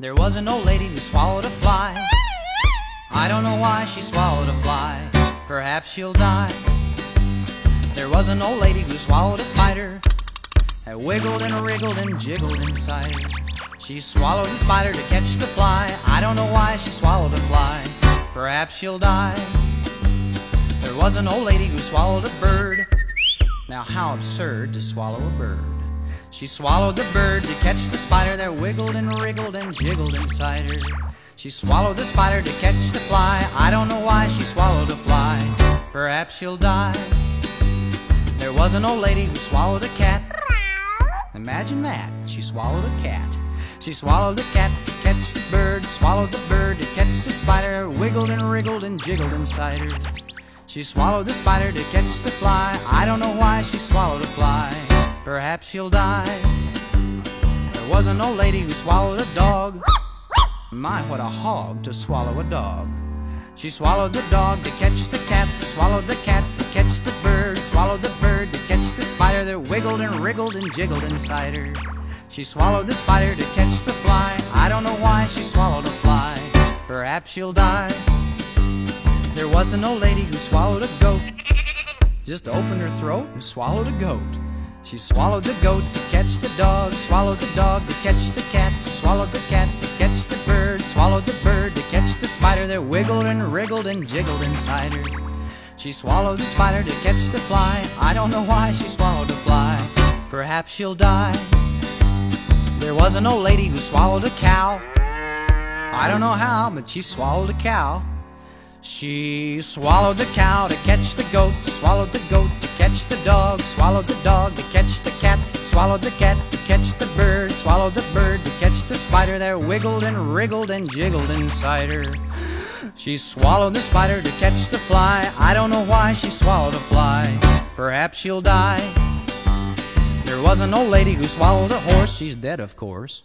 There was an old lady who swallowed a fly. I don't know why she swallowed a fly. Perhaps she'll die. There was an old lady who swallowed a spider. That wiggled and wriggled and jiggled inside. She swallowed the spider to catch the fly. I don't know why she swallowed a fly. Perhaps she'll die. There was an old lady who swallowed a bird. Now, how absurd to swallow a bird. She swallowed the bird to catch the spider that wiggled and wriggled and jiggled inside her. She swallowed the spider to catch the fly. I don't know why she swallowed a fly. Perhaps she'll die. There was an old lady who swallowed a cat. Imagine that. She swallowed a cat. She swallowed the cat to catch the bird, swallowed the bird to catch the spider, wiggled and wriggled and jiggled inside her. She swallowed the spider to catch the fly. I don't know why she swallowed a fly. Perhaps she'll die. There was an old lady who swallowed a dog. My, what a hog to swallow a dog. She swallowed the dog to catch the cat, swallowed the cat to catch the bird, swallowed the bird to catch the spider that wiggled and wriggled and jiggled inside her. She swallowed the spider to catch the fly. I don't know why she swallowed a fly. Perhaps she'll die. There was an old lady who swallowed a goat. Just opened her throat and swallowed a goat. She swallowed the goat to catch the dog, swallowed the dog to catch the cat, swallowed the cat to catch the bird, swallowed the bird to catch the spider that wiggled and wriggled and jiggled inside her. She swallowed the spider to catch the fly. I don't know why she swallowed a fly. Perhaps she'll die. There was an old lady who swallowed a cow. I don't know how, but she swallowed a cow. She swallowed the cow to catch the goat, swallowed the goat to catch the dog, swallowed the dog to swallowed the cat to catch the bird, swallowed the bird to catch the spider that wiggled and wriggled and jiggled inside her. She swallowed the spider to catch the fly. I don't know why she swallowed a fly. Perhaps she'll die. There was an old lady who swallowed a horse. She's dead, of course.